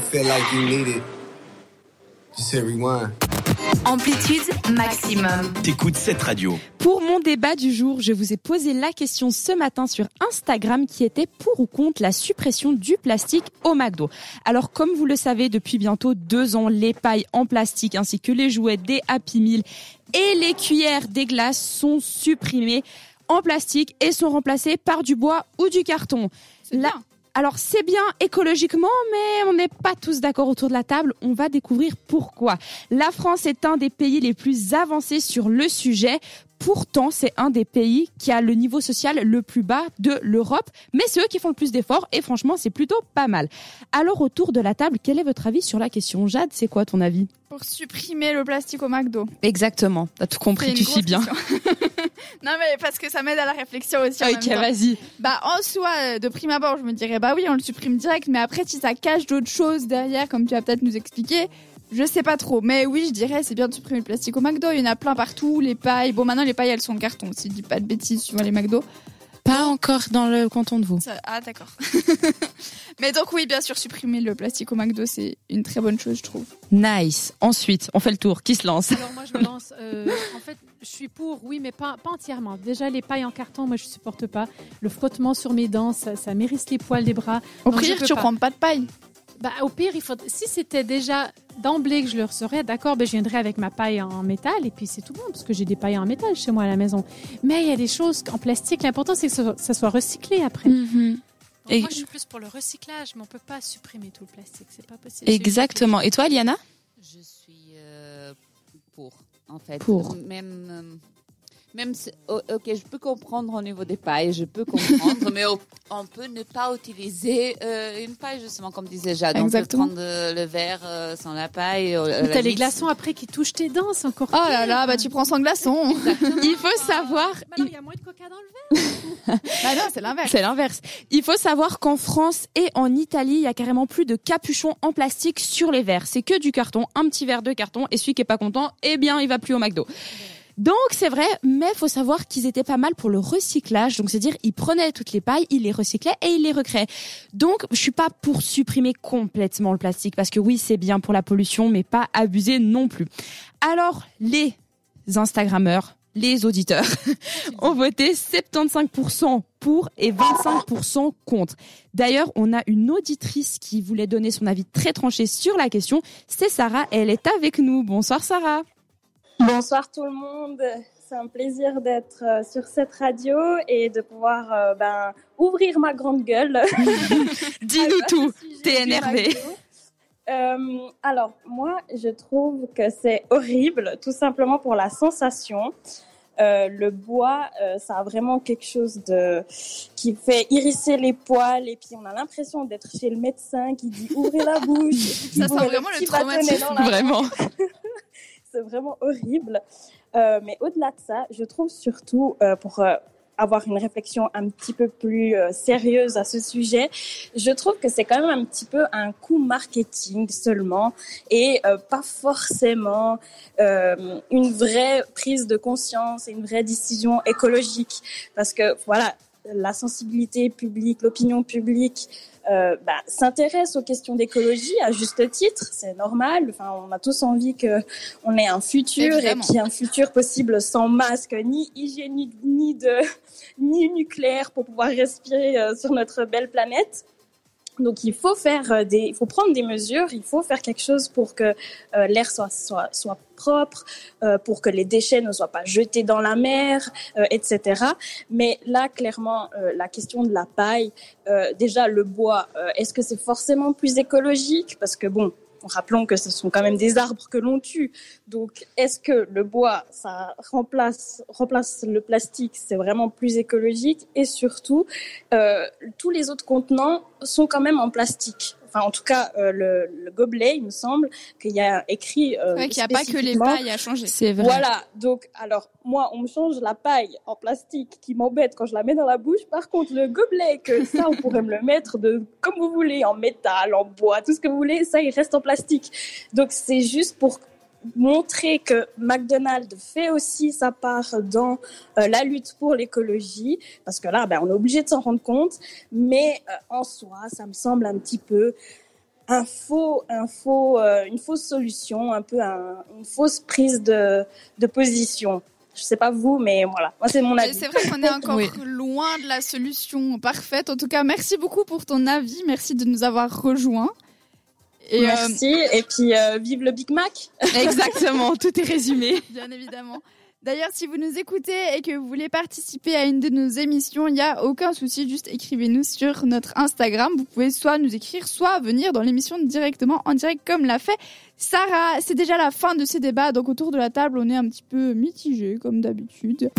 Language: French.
you feel like you need it, just hit rewind. Amplitude maximum. T'écoutes cette radio. Pour mon débat du jour, je vous ai posé la question ce matin sur Instagram qui était pour ou contre la suppression du plastique au McDo. Alors comme vous le savez, depuis bientôt deux ans, les pailles en plastique ainsi que les jouets des Happy Meal et les cuillères des glaces sont supprimées en plastique et sont remplacées par du bois ou du carton. Là, alors c'est bien écologiquement, mais on n'est pas tous d'accord autour de la table. On va découvrir pourquoi. La France est un des pays les plus avancés sur le sujet. Pourtant, c'est un des pays qui a le niveau social le plus bas de l'Europe, mais c'est eux qui font le plus d'efforts et franchement, c'est plutôt pas mal. Alors autour de la table, quel est votre avis sur la question? Jade, c'est quoi ton avis? Pour supprimer le plastique au McDo. Exactement, t'as tout compris, tu suis bien. non mais parce que ça m'aide à la réflexion aussi. ok, vas-y. Bah en soi, euh, de prime abord, je me dirais bah oui, on le supprime direct, mais après si ça cache d'autres choses derrière, comme tu vas peut-être nous expliquer, je sais pas trop, mais oui, je dirais c'est bien de supprimer le plastique au McDo. Il y en a plein partout, les pailles. Bon, maintenant les pailles elles sont en carton. Si je dis pas de bêtises, suivant les McDo. Pas encore dans le canton de vous. ah d'accord. mais donc oui, bien sûr, supprimer le plastique au McDo, c'est une très bonne chose, je trouve. Nice. Ensuite, on fait le tour. Qui se lance Alors moi je me lance. Euh, en fait, je suis pour, oui, mais pas, pas entièrement. Déjà les pailles en carton, moi je supporte pas. Le frottement sur mes dents, ça, ça m'érisse les poils des bras. Au peux tu pas. prends pas de paille. Bah, au pire, il faut. Si c'était déjà d'emblée que je le recevrais, d'accord, ben, je viendrais avec ma paille en métal et puis c'est tout bon parce que j'ai des pailles en métal chez moi à la maison. Mais il y a des choses en plastique. L'important c'est que ça, soit recyclé après. Mhm. Donc, Et- Moi, je suis plus pour le recyclage, mais on peut pas supprimer tout le plastique. C'est pas possible. Exactement. Et toi, Liana? Je suis euh, pour, en fait. Pour. Même, euh, même si- o- ok, je peux comprendre au niveau des pailles, je peux comprendre, mais on peut ne pas utiliser euh, une paille, justement, comme disait Jade. Exactement. On peut prendre euh, le verre euh, sans la paille. euh, T'as les glaçons après qui touchent tes dents, c'est encore. Oh là là, bah tu prends sans glaçon. Il faut savoir. Bah non, il y a moins de coca dans le verre. bah non, c'est l'inverse. C'est l'inverse. Il faut savoir qu'en France et en Italie, il y a carrément plus de capuchons en plastique sur les verres. C'est que du carton, un petit verre de carton, et celui qui est pas content, eh bien, il va plus au McDo. Donc c'est vrai, mais faut savoir qu'ils étaient pas mal pour le recyclage. Donc c'est dire ils prenaient toutes les pailles, ils les recyclaient et ils les recréaient. Donc je suis pas pour supprimer complètement le plastique parce que oui c'est bien pour la pollution, mais pas abuser non plus. Alors les Instagrammeurs, les auditeurs ont voté 75% pour et 25% contre. D'ailleurs, on a une auditrice qui voulait donner son avis très tranché sur la question. C'est Sarah, elle est avec nous. Bonsoir Sarah. Bonsoir tout le monde. C'est un plaisir d'être euh, sur cette radio et de pouvoir euh, ben, ouvrir ma grande gueule. Dis-nous tout. T'es énervée. Euh, alors, moi, je trouve que c'est horrible, tout simplement pour la sensation. Euh, le bois, ça a vraiment quelque chose de qui fait hérisser les poils et puis on a l'impression d'être chez le médecin qui dit ouvrez la bouche. Ça sent vraiment le traumatisme. Vraiment. c'est vraiment horrible. Euh, mais au-delà de ça, je trouve surtout, euh, pour euh, avoir une réflexion un petit peu plus sérieuse à ce sujet, je trouve que c'est quand même un petit peu un coup marketing seulement et pas forcément une vraie prise de conscience et une vraie décision écologique. Parce que voilà, la sensibilité publique, l'opinion publique euh, bah, s'intéresse aux questions d'écologie à juste titre, c'est normal. Enfin, on a tous envie que on ait un futur Évidemment. et puis un futur possible sans masque, ni hygiénique, ni de ni nucléaire pour pouvoir respirer euh, sur notre belle planète. Donc il faut faire euh, des, il faut prendre des mesures, il faut faire quelque chose pour que euh, l'air soit, soit soit propre, euh, pour que les déchets ne soient pas jetés dans la mer, etc. Mais là clairement la question de la paille, déjà le bois, est-ce que c'est forcément plus écologique? Parce que bon, rappelons que ce sont quand même des arbres que l'on tue. Donc, est-ce que le bois, ça remplace, le plastique? C'est vraiment plus écologique. Et surtout, euh, tous les autres contenants sont quand même en plastique. Enfin, en tout cas, euh, le, le gobelet, il me semble qu'il y a écrit. Euh, vrai qu'il n'y a pas que les pailles à changer. C'est vrai. voilà, donc alors moi on me change la paille en plastique qui m'embête quand je la mets dans la bouche. Par contre le gobelet que ça on pourrait me le mettre de comme vous voulez en métal, en bois, tout ce que vous voulez, ça il reste en plastique. Donc c'est juste pour montrer que McDonald's fait aussi sa part dans euh, la lutte pour l'écologie parce que là ben on est obligé de s'en rendre compte mais euh, en soi ça me semble un petit peu un faux, un faux, euh, une fausse solution, un peu un- une fausse prise de, de position. Je sais pas vous, mais voilà, moi c'est mon avis. C'est vrai qu'on est encore Oui. loin de la solution parfaite. En tout cas, merci beaucoup pour ton avis. Merci de nous avoir rejoints. Et euh, Merci. Et puis euh, vive le Big Mac. Exactement, tout est résumé. bien évidemment. D'ailleurs, si vous nous écoutez et que vous voulez participer à une de nos émissions, il n'y a aucun souci, juste écrivez-nous sur notre Instagram. Vous pouvez soit nous écrire, soit venir dans l'émission directement en direct comme l'a fait Sarah. C'est déjà la fin de ces débats, donc autour de la table, on est un petit peu mitigé comme d'habitude.